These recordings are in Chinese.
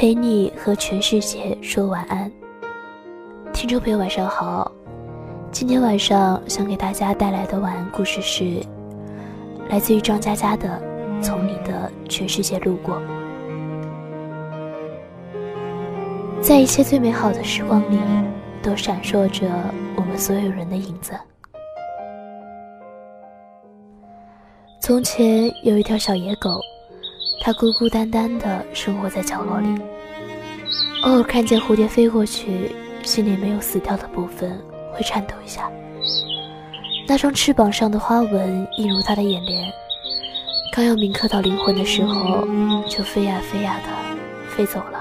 陪你和全世界说晚安，听众朋友晚上好。今天晚上想给大家带来的晚安故事是来自于张嘉佳的《从你的全世界路过》。在一切最美好的时光里，都闪烁着我们所有人的影子。从前有一条小野狗。它孤孤单单地生活在角落里，偶尔看见蝴蝶飞过去，心里没有死掉的部分会颤抖一下。那双翅膀上的花纹映入他的眼帘，刚要铭刻到灵魂的时候，就飞呀飞呀的飞走了。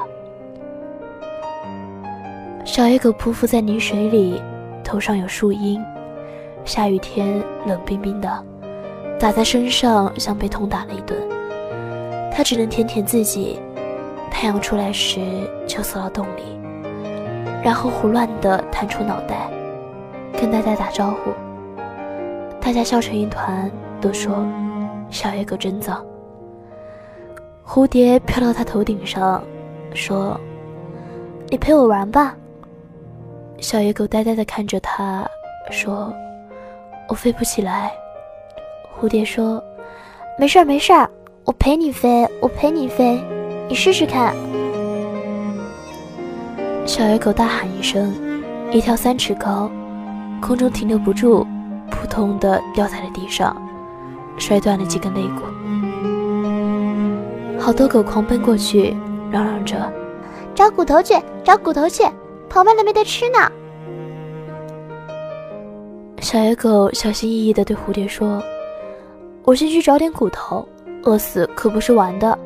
小野狗匍匐在泥水里，头上有树荫，下雨天冷冰冰的，打在身上像被痛打了一顿。他只能舔舔自己，太阳出来时就缩到洞里，然后胡乱地探出脑袋，跟大家打招呼。大家笑成一团，都说小野狗真脏。蝴蝶飘到他头顶上，说：“你陪我玩吧。”小野狗呆呆地看着他，说：“我飞不起来。”蝴蝶说：“没事儿，没事儿。”我陪你飞，我陪你飞，你试试看。小野狗大喊一声，一跳三尺高，空中停留不住，扑通的掉在了地上，摔断了几根肋骨。好多狗狂奔过去，嚷嚷着：“找骨头去，找骨头去，跑慢了没得吃呢。”小野狗小心翼翼地对蝴蝶说：“我先去找点骨头。”饿死可不是玩的。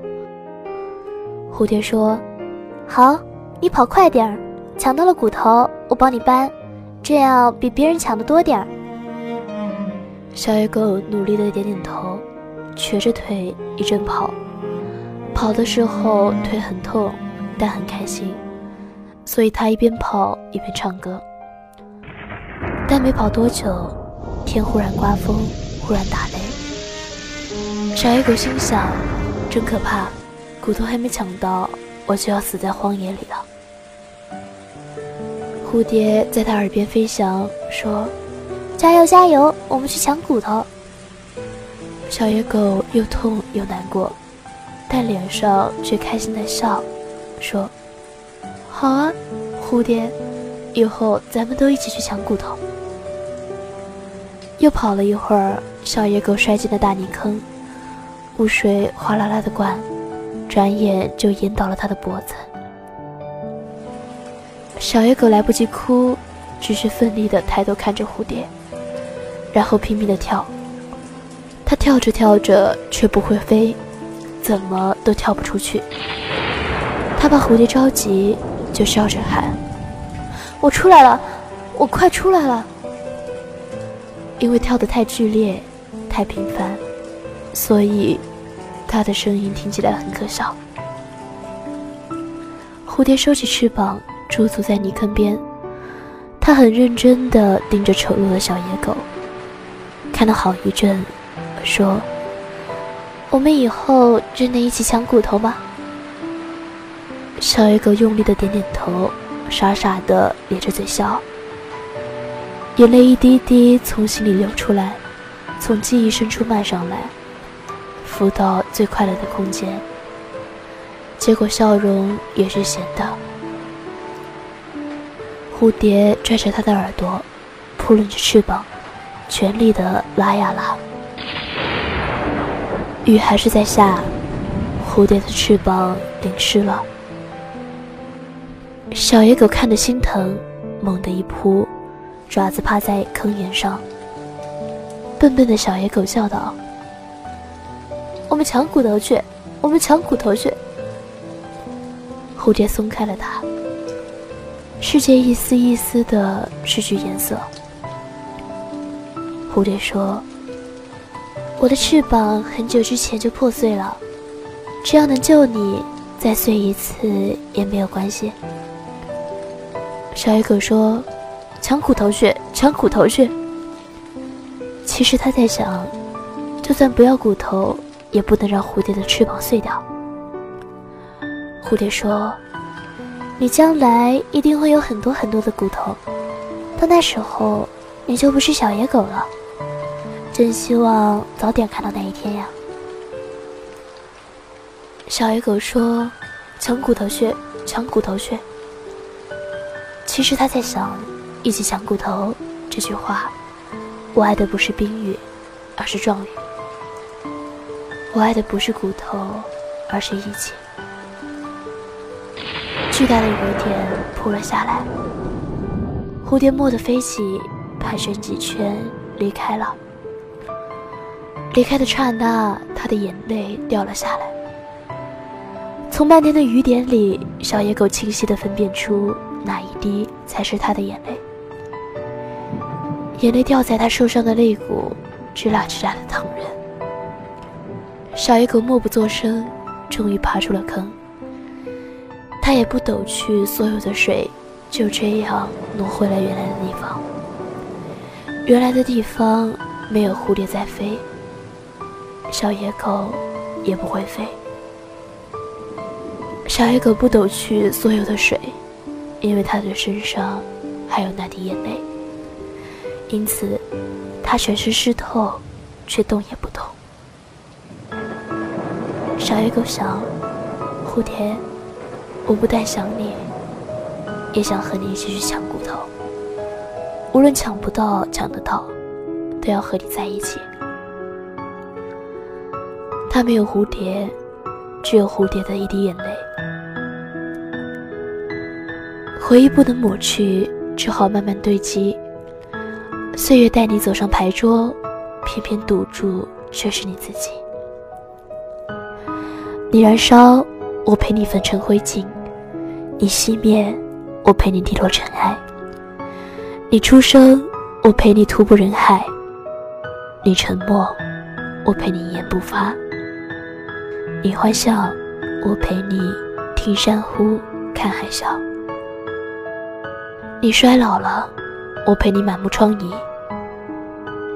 蝴蝶说：“好，你跑快点儿，抢到了骨头，我帮你搬，这样比别人抢的多点儿。”小野狗努力的点点头，瘸着腿一阵跑。跑的时候腿很痛，但很开心，所以他一边跑一边唱歌。但没跑多久，天忽然刮风，忽然打雷。小野狗心想：“真可怕，骨头还没抢到，我就要死在荒野里了。”蝴蝶在他耳边飞翔，说：“加油，加油，我们去抢骨头。”小野狗又痛又难过，但脸上却开心的笑，说：“好啊，蝴蝶，以后咱们都一起去抢骨头。”又跑了一会儿，小野狗摔进了大泥坑。污水哗啦啦的灌，转眼就淹到了他的脖子。小野狗来不及哭，只是奋力的抬头看着蝴蝶，然后拼命的跳。它跳着跳着却不会飞，怎么都跳不出去。它怕蝴蝶着急，就笑着喊：“我出来了，我快出来了！”因为跳得太剧烈，太频繁。所以，它的声音听起来很可笑。蝴蝶收起翅膀，驻足在泥坑边，它很认真地盯着丑陋的小野狗，看了好一阵，说：“我们以后真的一起抢骨头吗？”小野狗用力的点点头，傻傻的咧着嘴笑，眼泪一滴滴从心里流出来，从记忆深处漫上来。浮到最快乐的空间，结果笑容也是咸的。蝴蝶拽着它的耳朵，扑棱着翅膀，全力的拉呀拉。雨还是在下，蝴蝶的翅膀淋湿了。小野狗看得心疼，猛地一扑，爪子趴在坑沿上。笨笨的小野狗叫道。我们抢骨头去，我们抢骨头去。蝴蝶松开了它，世界一丝一丝的失去颜色。蝴蝶说：“我的翅膀很久之前就破碎了，只要能救你，再碎一次也没有关系。”小野狗说：“抢骨头去，抢骨头去。”其实他在想，就算不要骨头，也不能让蝴蝶的翅膀碎掉。蝴蝶说。你将来一定会有很多很多的骨头，到那时候你就不是小野狗了。真希望早点看到那一天呀！小野狗说：“抢骨头去，抢骨头去。”其实他在想，一起抢骨头这句话，我爱的不是冰雨，而是壮语。我爱的不是骨头，而是一起。巨大的雨点扑了下来，蝴蝶蓦地飞起，盘旋几圈，离开了。离开的刹那，他的眼泪掉了下来。从漫天的雨点里，小野狗清晰地分辨出哪一滴才是他的眼泪。眼泪掉在他受伤的肋骨，吱啦吱啦的疼人。小野狗默不作声，终于爬出了坑。它也不抖去所有的水，就这样挪回了原来的地方。原来的地方没有蝴蝶在飞，小野狗也不会飞。小野狗不抖去所有的水，因为它的身上还有那滴眼泪，因此它全身湿透，却动也不动。小野狗想，蝴蝶。我不但想你，也想和你一起去抢骨头。无论抢不到、抢得到，都要和你在一起。他没有蝴蝶，只有蝴蝶的一滴眼泪。回忆不能抹去，只好慢慢堆积。岁月带你走上牌桌，偏偏堵住却是你自己。你燃烧。我陪你焚成灰烬，你熄灭；我陪你跌落尘埃。你出生，我陪你徒步人海；你沉默，我陪你一言不发。你欢笑，我陪你听山呼，看海啸。你衰老了，我陪你满目疮痍；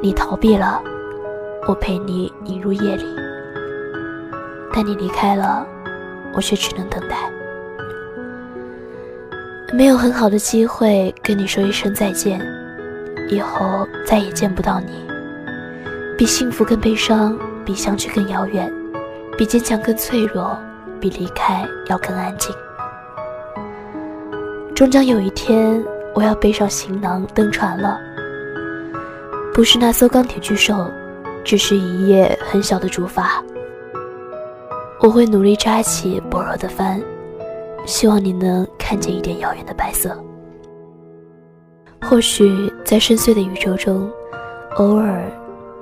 你逃避了，我陪你隐入夜里。但你离开了。我却只能等待，没有很好的机会跟你说一声再见，以后再也见不到你。比幸福更悲伤，比相聚更遥远，比坚强更脆弱，比离开要更安静。终将有一天，我要背上行囊登船了，不是那艘钢铁巨兽，只是一叶很小的竹筏。我会努力扎起薄弱的帆，希望你能看见一点遥远的白色。或许在深邃的宇宙中，偶尔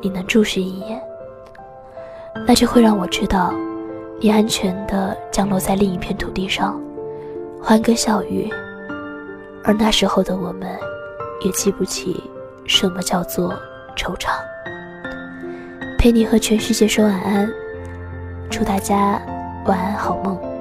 你能注视一眼，那就会让我知道，你安全地降落在另一片土地上，欢歌笑语。而那时候的我们，也记不起什么叫做惆怅。陪你和全世界说晚安。祝大家晚安，好梦。